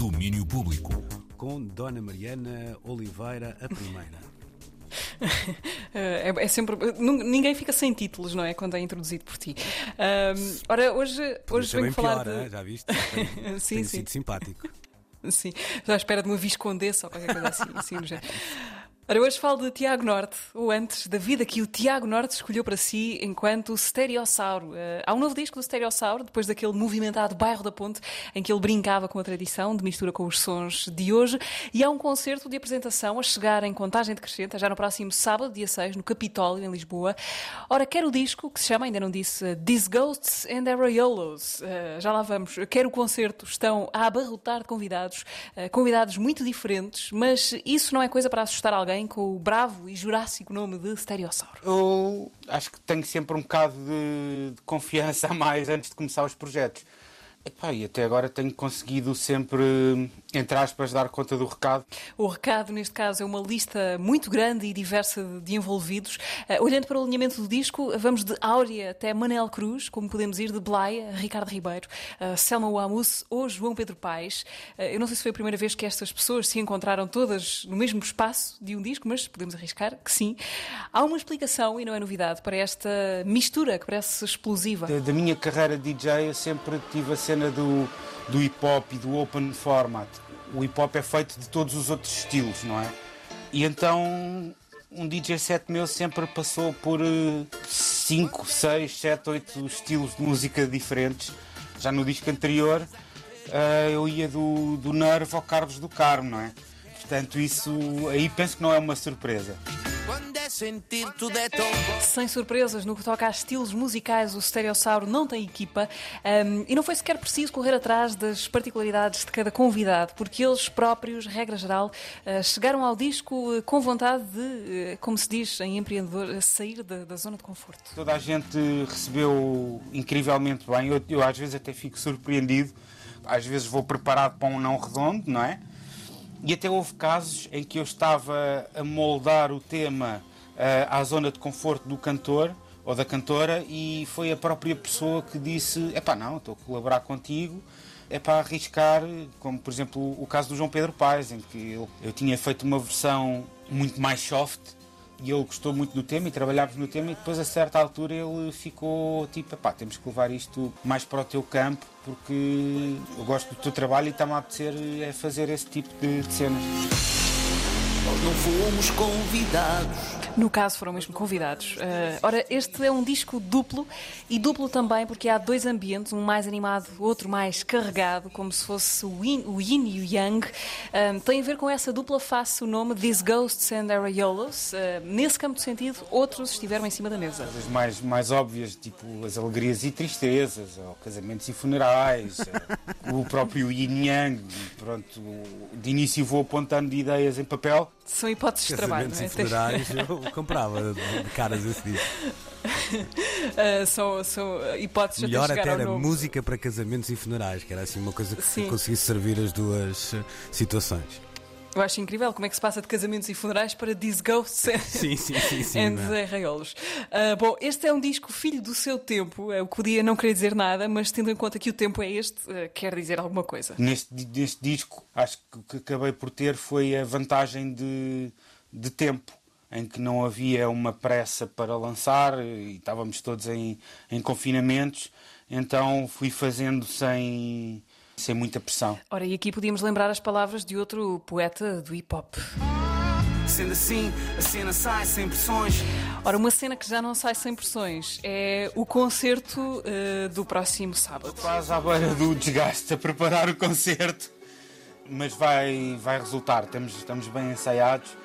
Domínio Público. Com Dona Mariana Oliveira, a primeira. é, é, sempre. Ninguém fica sem títulos, não é? Quando é introduzido por ti. Um, ora, hoje, hoje venho falar. Pior, de... Já viste? Tem, sim, tem sim. sido simpático. Sim, já à espera de uma viscondessa ou qualquer coisa assim. assim no género. Ora, hoje falo de Tiago Norte, ou antes da vida que o Tiago Norte escolheu para si enquanto Stereossauro. Uh, há um novo disco do Stereossauro, depois daquele movimentado Bairro da Ponte, em que ele brincava com a tradição, de mistura com os sons de hoje, e há um concerto de apresentação a chegar em contagem decrescente, já no próximo sábado, dia 6, no Capitólio, em Lisboa. Ora, quer o disco, que se chama, ainda não disse, uh, These Ghosts and Areolos. Uh, já lá vamos. Quer o concerto, estão a abarrotar de convidados, convidados muito diferentes, mas isso não é coisa para assustar alguém com o bravo e jurássico nome de Stereossauro? Eu acho que tenho sempre um bocado de, de confiança a mais antes de começar os projetos. Epá, e até agora tenho conseguido sempre, entre aspas, dar conta do recado. O recado, neste caso, é uma lista muito grande e diversa de envolvidos. Uh, olhando para o alinhamento do disco, vamos de Áurea até Manel Cruz, como podemos ir de Blaia Ricardo Ribeiro, uh, Selma Wamus ou João Pedro Paes. Uh, eu não sei se foi a primeira vez que estas pessoas se encontraram todas no mesmo espaço de um disco, mas podemos arriscar que sim. Há uma explicação, e não é novidade, para esta mistura que parece explosiva. Da, da minha carreira de DJ, eu sempre tive a cena do, do hip hop e do open format. O hip hop é feito de todos os outros estilos, não é? E então um DJ set meu sempre passou por 5, 6, 7, 8 estilos de música diferentes. Já no disco anterior uh, eu ia do, do Nerve ao Carlos do Carmo, não é? Portanto, isso aí penso que não é uma surpresa. Sem surpresas, no que toca a estilos musicais, o Stereossauro não tem equipa um, e não foi sequer preciso correr atrás das particularidades de cada convidado, porque eles próprios, regra geral, uh, chegaram ao disco uh, com vontade de, uh, como se diz em empreendedor, sair da, da, zona de conforto. Toda a gente recebeu incrivelmente bem, eu, eu às vezes até fico surpreendido, às vezes vou preparado para um não redondo, não é? E até houve casos em que eu estava a moldar o tema à zona de conforto do cantor ou da cantora e foi a própria pessoa que disse: é pá, não, estou a colaborar contigo, é para arriscar, como por exemplo o caso do João Pedro Paes, em que eu, eu tinha feito uma versão muito mais soft e ele gostou muito do tema e trabalhámos no tema e depois a certa altura ele ficou tipo, pá, temos que levar isto mais para o teu campo porque eu gosto do teu trabalho e está-me a apetecer é fazer esse tipo de, de cenas. Nós não fomos convidados. No caso, foram mesmo convidados. Uh, ora, este é um disco duplo e duplo também porque há dois ambientes, um mais animado, outro mais carregado, como se fosse o yin, o yin e o yang. Uh, tem a ver com essa dupla face o nome These Ghosts and Areolos. Uh, nesse campo de sentido, outros estiveram em cima da mesa. As mais, mais óbvias, tipo as alegrias e tristezas, ou casamentos e funerais, o próprio yin yang. Pronto, de início vou apontando ideias em papel. São hipóteses de trabalho, não é? e funerais, eu comprava de caras esse disco. Uh, são, são hipóteses Melhor até, era novo. música para casamentos e funerais, que era assim uma coisa que Sim. conseguisse servir as duas uh, situações. Eu acho incrível como é que se passa de casamentos e funerais para These Ghosts Sim, sim, sim. sim and não é? Arraiolos. Uh, bom, este é um disco filho do seu tempo, é o que podia não querer dizer nada, mas tendo em conta que o tempo é este, uh, quer dizer alguma coisa. Neste, neste disco, acho que o que acabei por ter foi a vantagem de, de tempo, em que não havia uma pressa para lançar e estávamos todos em, em confinamentos, então fui fazendo sem, sem muita pressão. Ora, e aqui podíamos lembrar as palavras de outro poeta do hip hop. Sendo assim, a cena sai sem pressões. Ora, uma cena que já não sai sem pressões é o concerto uh, do próximo sábado. Quase à beira do desgaste a preparar o concerto, mas vai, vai resultar, estamos, estamos bem ensaiados.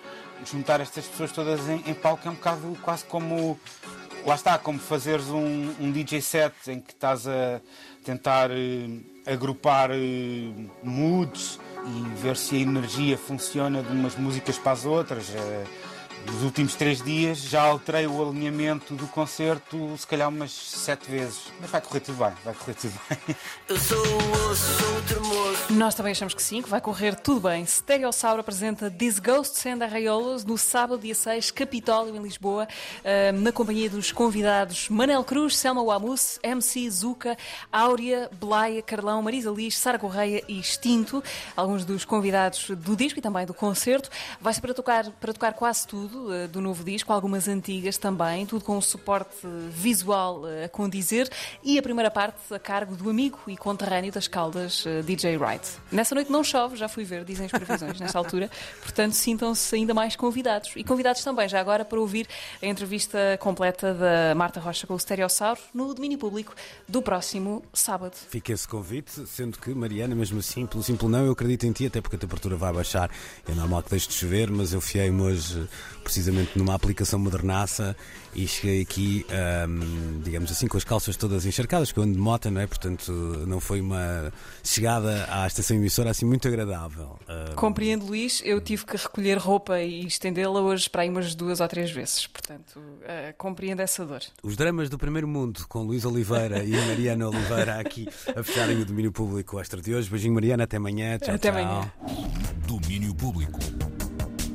Juntar estas pessoas todas em, em palco é um bocado quase como. Lá está, como fazeres um, um DJ set em que estás a tentar eh, agrupar eh, moods e ver se a energia funciona de umas músicas para as outras. Eh, nos últimos três dias já alterei o alinhamento do concerto, se calhar umas sete vezes. Mas vai correr tudo bem, vai correr tudo bem. Eu sou o osso, Nós também achamos que sim, que vai correr tudo bem. Stereossauro apresenta These Ghosts and Arraiolas no sábado, dia 6, Capitólio, em Lisboa, eh, na companhia dos convidados Manel Cruz, Selma Wamus, MC Zuka, Áurea, Blaia, Carlão, Marisa Liz, Sara Correia e Extinto, alguns dos convidados do disco e também do concerto. Vai ser para tocar, para tocar quase tudo eh, do novo disco, algumas antigas também, tudo com um suporte visual eh, a condizer e a primeira parte a cargo do amigo e conterrâneo das Caldas, DJ Wright. Nessa noite não chove, já fui ver, dizem as previsões nessa altura, portanto sintam-se ainda mais convidados. E convidados também, já agora, para ouvir a entrevista completa da Marta Rocha com o Stereossauro no domínio público do próximo sábado. Fica esse convite, sendo que, Mariana, mesmo assim, pelo simples não, eu acredito em ti, até porque a temperatura vai baixar. É normal que deixe de chover, mas eu fiei-me hoje precisamente numa aplicação modernaça e cheguei aqui, hum, digamos assim, com as calças todas encharcadas, que eu ando de moto, não é? Portanto, não foi uma chegada à estação emissora assim muito agradável. Hum, Compreendo, Luís, eu tive que recolher roupa e estendê-la hoje para aí umas duas ou três vezes, portanto, uh, compreendo essa dor. Os dramas do primeiro mundo, com Luís Oliveira e a Mariana Oliveira aqui a fecharem o domínio público extra de hoje. Beijinho, Mariana, até amanhã. Tchau, Até tchau. amanhã. Domínio Público.